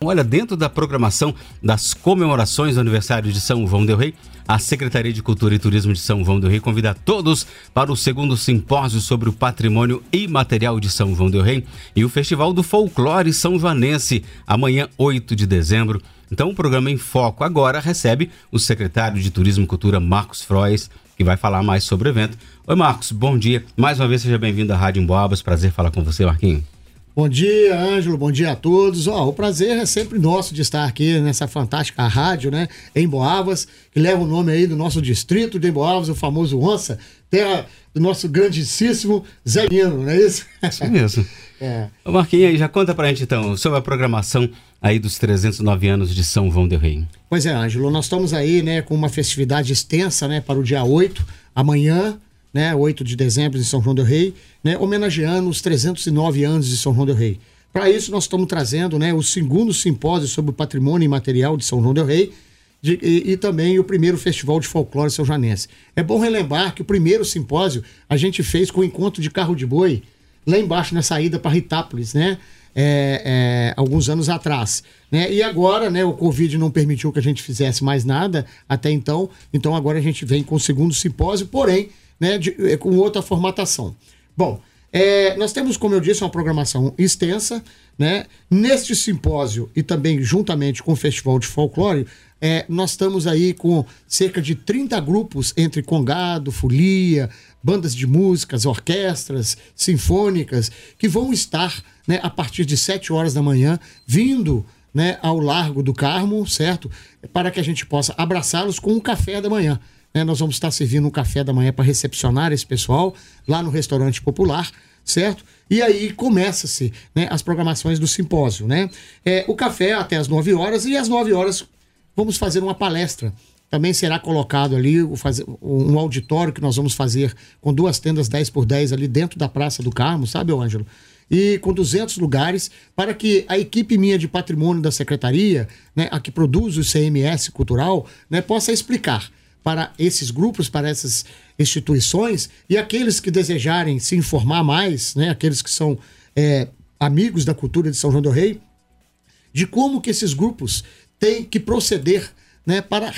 Olha, dentro da programação das comemorações do aniversário de São João del Rei, a Secretaria de Cultura e Turismo de São João del Rei convida todos para o segundo simpósio sobre o patrimônio imaterial de São João del Rei e o Festival do Folclore São Joanense, amanhã 8 de dezembro. Então, o programa em foco agora recebe o secretário de Turismo e Cultura, Marcos Frois, que vai falar mais sobre o evento. Oi, Marcos, bom dia. Mais uma vez, seja bem-vindo à Rádio Emboabas. Prazer falar com você, Marquinhos. Bom dia, Ângelo. Bom dia a todos. Oh, o prazer é sempre nosso de estar aqui nessa fantástica rádio, né? Em Boavas, que leva o nome aí do nosso distrito de Boavas, o famoso Onça, terra do nosso grandíssimo Zé Nino, não é isso? Isso mesmo. é. Marquinhos, aí já conta pra gente então sobre a programação aí dos 309 anos de São João del Rei. Pois é, Ângelo, nós estamos aí, né, com uma festividade extensa, né, para o dia 8, amanhã, né, 8 de dezembro, em São João del Rei, né, homenageando os 309 anos de São João del Rei. Para isso, nós estamos trazendo né, o segundo simpósio sobre o patrimônio imaterial de São João del Rei de, e, e, também o primeiro Festival de Folclore São Janense. É bom relembrar que o primeiro simpósio a gente fez com o encontro de carro de boi lá embaixo na saída para Ritápolis, né? É, é, alguns anos atrás. Né? E agora, né, o Covid não permitiu que a gente fizesse mais nada até então, então agora a gente vem com o segundo simpósio, porém né, de, é, com outra formatação. Bom, é, nós temos, como eu disse, uma programação extensa. Né? Neste simpósio e também juntamente com o Festival de Folclore, é, nós estamos aí com cerca de 30 grupos entre congado, folia, bandas de músicas, orquestras, sinfônicas, que vão estar né, a partir de 7 horas da manhã vindo né, ao Largo do Carmo, certo? Para que a gente possa abraçá-los com um café da manhã. Né? Nós vamos estar servindo um café da manhã para recepcionar esse pessoal lá no restaurante popular, certo? E aí começa-se né, as programações do simpósio, né? É, o café até as 9 horas e às 9 horas vamos fazer uma palestra. Também será colocado ali um auditório que nós vamos fazer com duas tendas 10 por 10 ali dentro da Praça do Carmo, sabe, Ângelo? e com 200 lugares para que a equipe minha de patrimônio da secretaria, né, a que produz o CMS cultural, né, possa explicar para esses grupos, para essas instituições e aqueles que desejarem se informar mais, né, aqueles que são é, amigos da cultura de São João do Rei, de como que esses grupos têm que proceder né, para,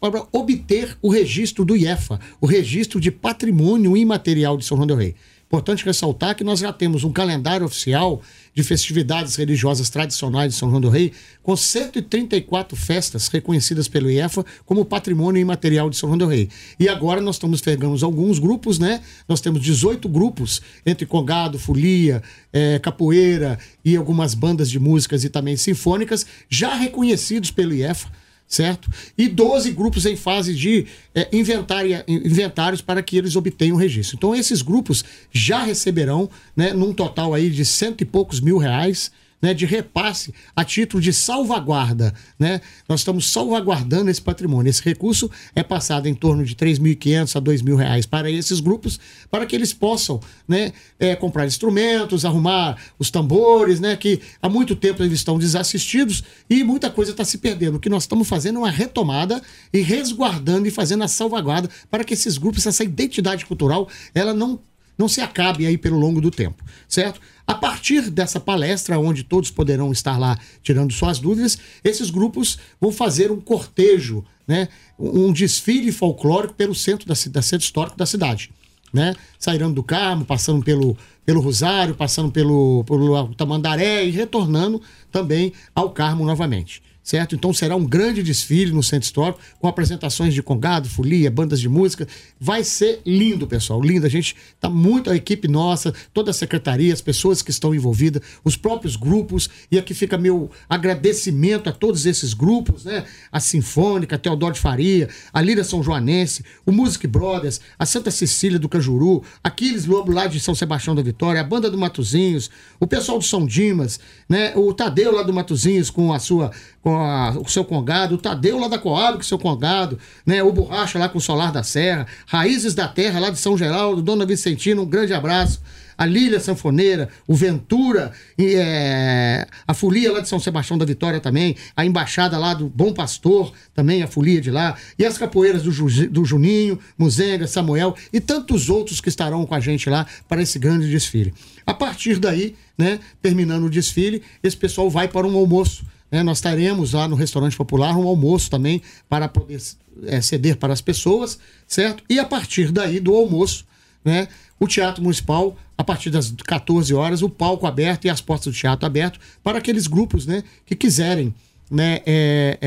para obter o registro do IEFA, o registro de patrimônio imaterial de São João do Rei. Importante ressaltar que nós já temos um calendário oficial de festividades religiosas tradicionais de São João do Rei, com 134 festas reconhecidas pelo IEFA como patrimônio imaterial de São João do Rei. E agora nós estamos pegando alguns grupos, né? Nós temos 18 grupos, entre congado, folia, é, capoeira e algumas bandas de músicas e também sinfônicas, já reconhecidos pelo IEFA certo? E 12 grupos em fase de é, inventários para que eles obtenham registro. Então, esses grupos já receberão, né, num total aí de cento e poucos mil reais, né, de repasse a título de salvaguarda. Né? Nós estamos salvaguardando esse patrimônio. Esse recurso é passado em torno de 3.500 a 2.000 reais para esses grupos, para que eles possam né, é, comprar instrumentos, arrumar os tambores, né, que há muito tempo eles estão desassistidos e muita coisa está se perdendo. O que nós estamos fazendo é uma retomada e resguardando e fazendo a salvaguarda para que esses grupos, essa identidade cultural, ela não não se acabe aí pelo longo do tempo, certo? A partir dessa palestra, onde todos poderão estar lá tirando suas dúvidas, esses grupos vão fazer um cortejo, né? um desfile folclórico pelo centro da, da centro histórico da cidade. Né? Sairão do Carmo, passando pelo, pelo Rosário, passando pelo, pelo Tamandaré e retornando também ao Carmo novamente certo? Então será um grande desfile no Centro Histórico, com apresentações de congado, folia, bandas de música. Vai ser lindo, pessoal, lindo. A gente tá muito, a equipe nossa, toda a secretaria, as pessoas que estão envolvidas, os próprios grupos, e aqui fica meu agradecimento a todos esses grupos, né? A Sinfônica, a Teodoro de Faria, a Lira São Joanense, o Music Brothers, a Santa Cecília do Cajuru, Aquiles Lobo lá de São Sebastião da Vitória, a Banda do Matozinhos, o pessoal do São Dimas, né? O Tadeu lá do Matozinhos com a sua com a, o seu congado, o Tadeu lá da Coab com o seu congado, né? O Borracha lá com o Solar da Serra, Raízes da Terra lá de São Geraldo, Dona Vicentina, um grande abraço. A Lília Sanfoneira, o Ventura, e, é, a Folia lá de São Sebastião da Vitória também, a Embaixada lá do Bom Pastor, também a Folia de lá, e as capoeiras do, Ju, do Juninho, Muzenga, Samuel e tantos outros que estarão com a gente lá para esse grande desfile. A partir daí, né, terminando o desfile, esse pessoal vai para um almoço né, nós teremos lá no restaurante popular um almoço também para poder é, ceder para as pessoas, certo? E a partir daí do almoço, né, o Teatro Municipal, a partir das 14 horas, o palco aberto e as portas do teatro aberto para aqueles grupos né, que quiserem né, é,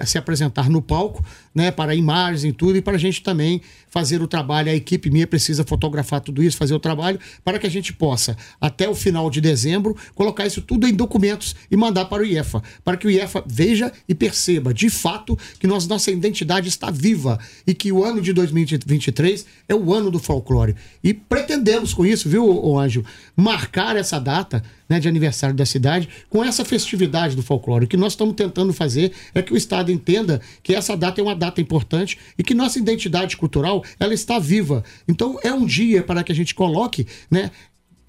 é, se apresentar no palco, né, para imagens e tudo, e para a gente também fazer o trabalho. A equipe minha precisa fotografar tudo isso, fazer o trabalho, para que a gente possa, até o final de dezembro, colocar isso tudo em documentos e mandar para o IEFA, para que o IEFA veja e perceba, de fato, que nós, nossa identidade está viva e que o ano de 2023 é o ano do folclore. E pretendemos com isso, viu, Anjo, marcar essa data né, de aniversário da cidade com essa festividade do folclore. O que nós estamos tentando fazer é que o Estado entenda que essa data é uma data importante e que nossa identidade cultural ela está viva. Então é um dia para que a gente coloque né,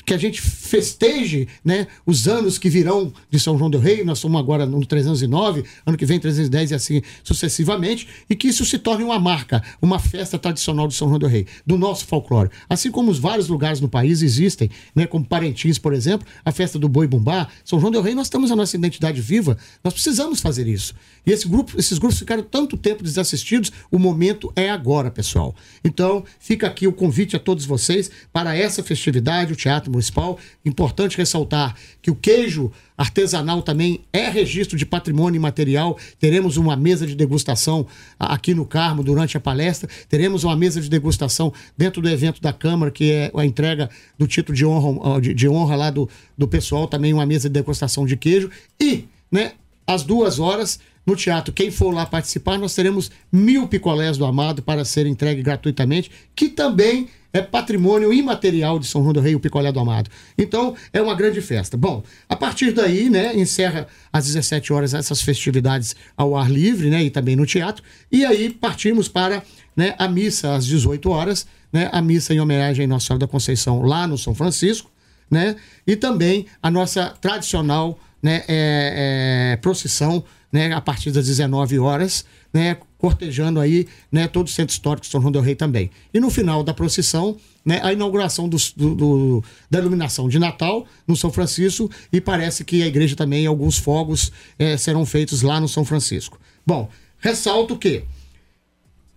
que a gente festeje né, os anos que virão de São João del Rei, nós estamos agora no 309, ano que vem 310 e assim sucessivamente, e que isso se torne uma marca, uma festa tradicional de São João del Rei, do nosso folclore. Assim como os vários lugares no país existem, né, como Parintins, por exemplo, a festa do Boi Bumbá, São João del Rei, nós temos a nossa identidade viva, nós precisamos fazer isso. E esse grupo, esses grupos ficaram tanto tempo desassistidos, o momento é agora, pessoal. Então, fica aqui o convite a todos vocês para essa festividade, o Teatro Municipal. Importante ressaltar que o queijo artesanal também é registro de patrimônio imaterial. Teremos uma mesa de degustação aqui no Carmo durante a palestra. Teremos uma mesa de degustação dentro do evento da Câmara, que é a entrega do título de honra, de, de honra lá do, do pessoal, também uma mesa de degustação de queijo. E, né, às duas horas, no teatro, quem for lá participar, nós teremos mil picolés do Amado para ser entregue gratuitamente, que também é patrimônio imaterial de São João do Rei, o picolé do Amado. Então, é uma grande festa. Bom, a partir daí, né, encerra às 17 horas essas festividades ao ar livre, né, e também no teatro. E aí partimos para, né, a missa às 18 horas, né, a missa em homenagem à Nossa Senhora da Conceição lá no São Francisco, né, e também a nossa tradicional, né, é, é, procissão né, a partir das 19 horas, né, cortejando aí né, todo o centro histórico de São João del Rei também. E no final da procissão, né, a inauguração do, do, do, da iluminação de Natal no São Francisco e parece que a igreja também, alguns fogos é, serão feitos lá no São Francisco. Bom, ressalto que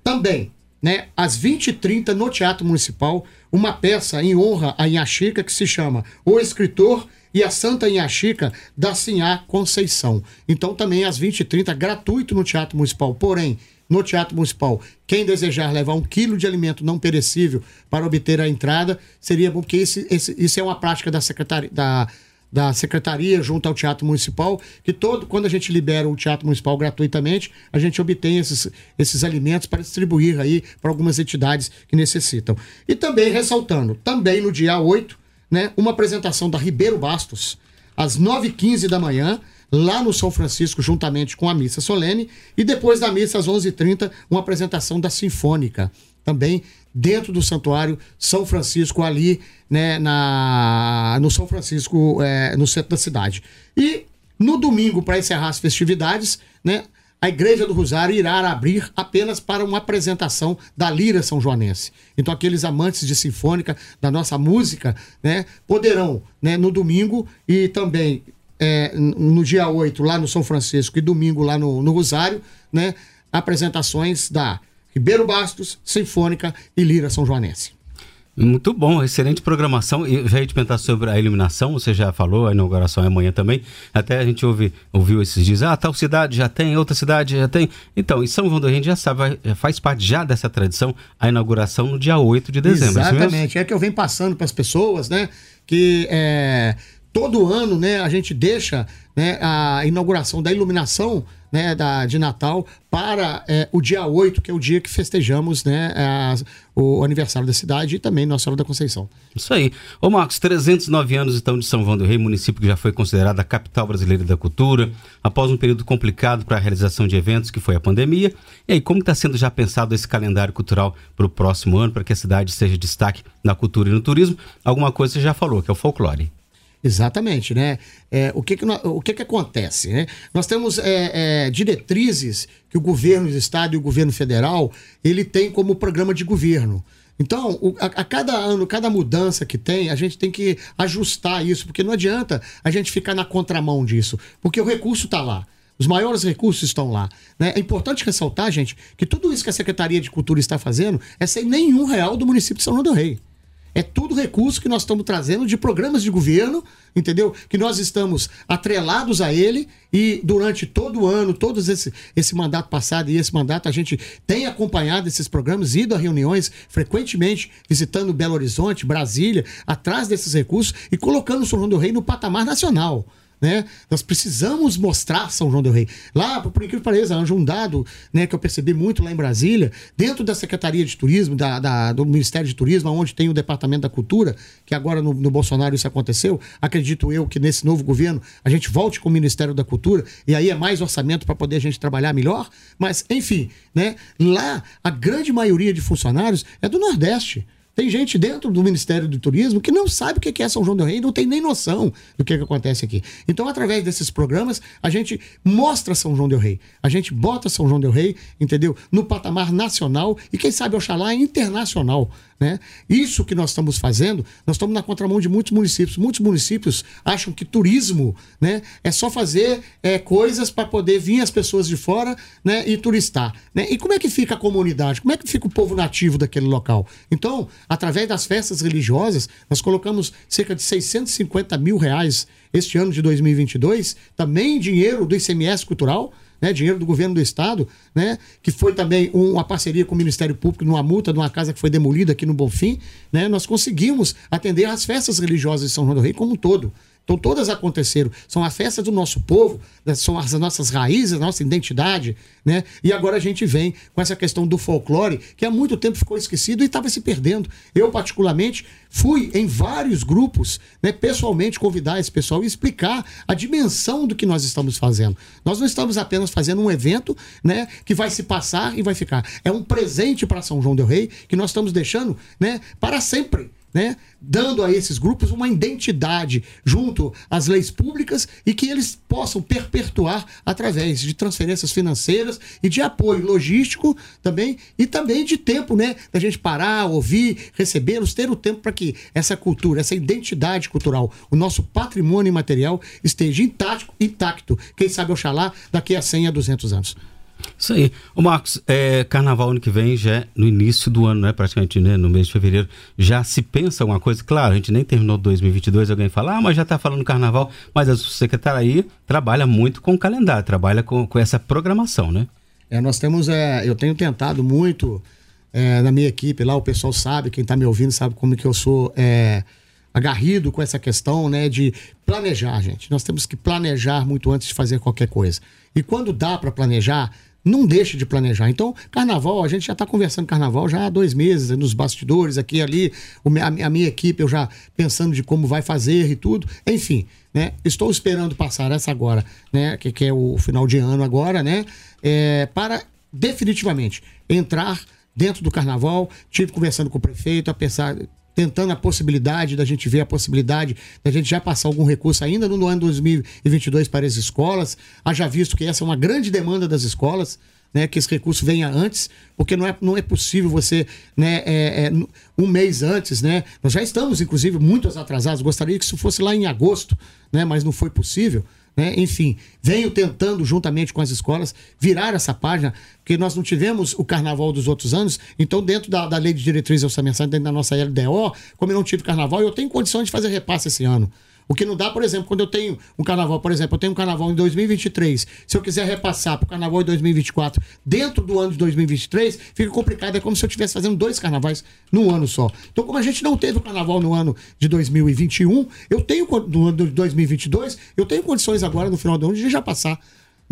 também, né, às 20h30 no Teatro Municipal, uma peça em honra a Inhaxica que se chama O Escritor e a Santa Inhaxica da Sinhá Conceição. Então também às 20h30, gratuito no Teatro Municipal. Porém, no Teatro Municipal, quem desejar levar um quilo de alimento não perecível para obter a entrada, seria bom, porque esse, esse, isso é uma prática da Secretaria. Da, da secretaria junto ao Teatro Municipal, que todo quando a gente libera o Teatro Municipal gratuitamente, a gente obtém esses, esses alimentos para distribuir aí para algumas entidades que necessitam. E também ressaltando, também no dia 8, né, uma apresentação da Ribeiro Bastos, às 9h15 da manhã, lá no São Francisco, juntamente com a missa solene, e depois da missa, às 11h30, uma apresentação da Sinfônica, também dentro do Santuário São Francisco, ali né, na, no São Francisco, é, no centro da cidade. E no domingo, para encerrar as festividades, né, a Igreja do Rosário irá abrir apenas para uma apresentação da Lira São Joanense. Então, aqueles amantes de sinfônica, da nossa música, né, poderão, né, no domingo e também é, no dia 8, lá no São Francisco, e domingo lá no, no Rosário, né, apresentações da Ribeiro Bastos, Sinfônica e Lira São Joanense. Muito bom, excelente programação. E veio te perguntar sobre a iluminação, você já falou, a inauguração é amanhã também. Até a gente ouve, ouviu esses dias, ah, tal cidade já tem, outra cidade já tem. Então, em São João do Rei já sabe, faz parte já dessa tradição a inauguração no dia 8 de dezembro. Exatamente, é, é que eu venho passando para as pessoas, né, que é, todo ano, né, a gente deixa né, a inauguração da iluminação né, da, de Natal para é, o dia 8, que é o dia que festejamos né, a, o aniversário da cidade e também Nossa Senhora da Conceição. Isso aí. Ô Marcos, 309 anos então de São João do Rei, município que já foi considerado a capital brasileira da cultura, após um período complicado para a realização de eventos, que foi a pandemia. E aí, como está sendo já pensado esse calendário cultural para o próximo ano, para que a cidade seja destaque na cultura e no turismo? Alguma coisa você já falou, que é o folclore. Exatamente, né? É, o que que, o que que acontece, né? Nós temos é, é, diretrizes que o governo do estado e o governo federal ele tem como programa de governo. Então, o, a, a, cada ano, cada mudança que tem, a gente tem que ajustar isso, porque não adianta a gente ficar na contramão disso, porque o recurso está lá. Os maiores recursos estão lá. Né? É importante ressaltar, gente, que tudo isso que a Secretaria de Cultura está fazendo é sem nenhum real do município de São João do Rei. É tudo recurso que nós estamos trazendo de programas de governo, entendeu? Que nós estamos atrelados a ele e durante todo o ano, todo esse, esse mandato passado e esse mandato, a gente tem acompanhado esses programas, ido a reuniões frequentemente, visitando Belo Horizonte, Brasília, atrás desses recursos e colocando o São João do Rei no patamar nacional né? Nós precisamos mostrar São João del Rei. Lá, por incrível que pareça, arranjou um dado né, que eu percebi muito lá em Brasília, dentro da Secretaria de Turismo, da, da, do Ministério de Turismo, onde tem o Departamento da Cultura, que agora no, no, Bolsonaro isso aconteceu. Acredito eu que nesse novo governo a gente volte com o Ministério da Cultura e aí é mais orçamento para poder a gente trabalhar melhor. Mas, enfim, né? Lá a grande maioria de funcionários é do Nordeste. Tem gente dentro do Ministério do Turismo que não sabe o que é São João del Rei, não tem nem noção do que, que acontece aqui. Então, através desses programas, a gente mostra São João del Rei. A gente bota São João del Rei, entendeu? No patamar nacional e, quem sabe, Oxalá, internacional. Né? Isso que nós estamos fazendo, nós estamos na contramão de muitos municípios. Muitos municípios acham que turismo né, é só fazer é, coisas para poder vir as pessoas de fora né, e turistar. Né? E como é que fica a comunidade? Como é que fica o povo nativo daquele local? Então, através das festas religiosas, nós colocamos cerca de 650 mil reais este ano de 2022, também dinheiro do ICMS cultural né, dinheiro do governo do estado, né, que foi também uma parceria com o Ministério Público numa multa de uma casa que foi demolida aqui no Bonfim, né, nós conseguimos atender às festas religiosas de São João do Rei como um todo. Então todas aconteceram. São as festas do nosso povo, né, são as nossas raízes, a nossa identidade, né? E agora a gente vem com essa questão do folclore, que há muito tempo ficou esquecido e estava se perdendo. Eu, particularmente, fui em vários grupos, né, pessoalmente convidar esse pessoal e explicar a dimensão do que nós estamos fazendo. Nós não estamos apenas fazendo um evento, né, que vai se passar e vai ficar. É um presente para São João del Rei que nós estamos deixando, né, para sempre né, dando a esses grupos uma identidade junto às leis públicas e que eles possam perpetuar através de transferências financeiras e de apoio logístico também e também de tempo, né, da gente parar, ouvir, recebê-los, ter o tempo para que essa cultura, essa identidade cultural, o nosso patrimônio imaterial esteja intacto, intacto. Quem sabe Oxalá daqui a 100 a 200 anos. Isso aí. O Marcos, é, carnaval ano que vem já é no início do ano, né? Praticamente, né? No mês de fevereiro. Já se pensa alguma coisa? Claro, a gente nem terminou 2022, alguém fala, ah, mas já está falando carnaval. Mas a secretaria trabalha muito com o calendário, trabalha com, com essa programação, né? É, nós temos, é, eu tenho tentado muito é, na minha equipe lá, o pessoal sabe, quem está me ouvindo sabe como que eu sou é, agarrido com essa questão, né, de planejar, gente. Nós temos que planejar muito antes de fazer qualquer coisa. E quando dá para planejar, não deixe de planejar. Então, carnaval, a gente já está conversando carnaval já há dois meses, nos bastidores, aqui e ali, a, minha equipe, eu já pensando de como vai fazer e tudo. Enfim, né? Estou esperando passar essa agora, né? Que, que é o final de ano agora, né? É, para definitivamente entrar dentro do carnaval. Tive conversando com o prefeito, a pensar, tentando a possibilidade da gente ver a possibilidade da gente já passar algum recurso ainda no ano 2022 para as escolas. Haja visto que essa é uma grande demanda das escolas. Né, que esse recurso venha antes, porque não é, não é possível você, né, é, é, um mês antes, né? Nós já estamos, inclusive, muito atrasados. Gostaria que isso fosse lá em agosto, né, mas não foi possível. Né? Enfim, venho tentando, juntamente com as escolas, virar essa página, porque nós não tivemos o carnaval dos outros anos, então, dentro da, da lei de diretriz orçamentária, dentro da nossa LDO, como eu não tive carnaval, eu tenho condições de fazer repasse esse ano. O que não dá, por exemplo, quando eu tenho um carnaval, por exemplo, eu tenho um carnaval em 2023, se eu quiser repassar para o carnaval em 2024 dentro do ano de 2023, fica complicado. É como se eu estivesse fazendo dois carnavais num ano só. Então, como a gente não teve o carnaval no ano de 2021, eu tenho, no ano de 2022, eu tenho condições agora, no final do ano, de já passar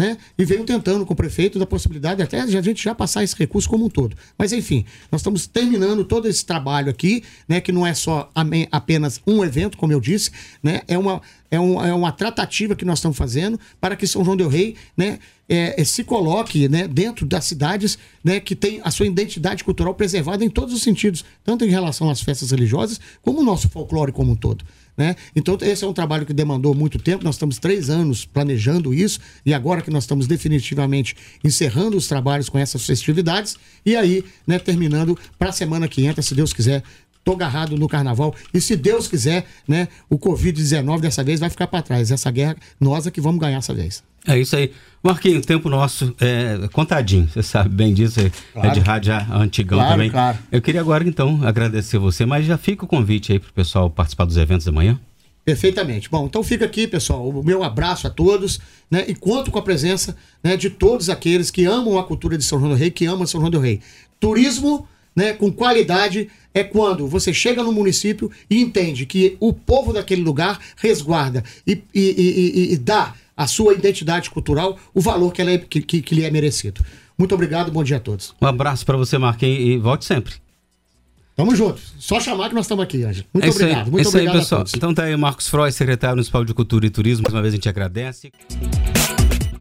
né? E veio tentando com o prefeito da possibilidade até de a gente já passar esse recurso como um todo. Mas enfim, nós estamos terminando todo esse trabalho aqui, né? Que não é só apenas um evento, como eu disse, né? É uma, é, um, é uma tratativa que nós estamos fazendo para que São João del Rei, né? É, é, se coloque né, dentro das cidades né, que tem a sua identidade cultural preservada em todos os sentidos, tanto em relação às festas religiosas, como o nosso folclore como um todo. Né? Então, esse é um trabalho que demandou muito tempo. Nós estamos três anos planejando isso, e agora que nós estamos definitivamente encerrando os trabalhos com essas festividades, e aí, né, terminando para a semana que entra, se Deus quiser, tô agarrado no carnaval. E se Deus quiser, né, o Covid-19 dessa vez vai ficar para trás. Essa guerra, nós é que vamos ganhar essa vez. É isso aí. Marquinhos, tempo nosso é contadinho, você sabe bem disso, é claro. é de rádio antigão claro, também. Claro. Eu queria agora, então, agradecer você, mas já fica o convite aí para o pessoal participar dos eventos da manhã. Perfeitamente. Bom, então fica aqui, pessoal, o meu abraço a todos, né? E conto com a presença né, de todos aqueles que amam a cultura de São João do Rei, que amam São João do Rei. Turismo né, com qualidade é quando você chega no município e entende que o povo daquele lugar resguarda e, e, e, e dá à sua identidade cultural o valor que, ela é, que, que, que lhe é merecido. Muito obrigado, bom dia a todos. Um abraço para você, Marquinhos, e volte sempre. Tamo junto. Só chamar que nós estamos aqui, Ângelo. Muito é obrigado. Aí, muito é obrigado aí, pessoal. Então tá aí, Marcos Freud, secretário municipal de Cultura e Turismo. Mais uma vez a gente agradece.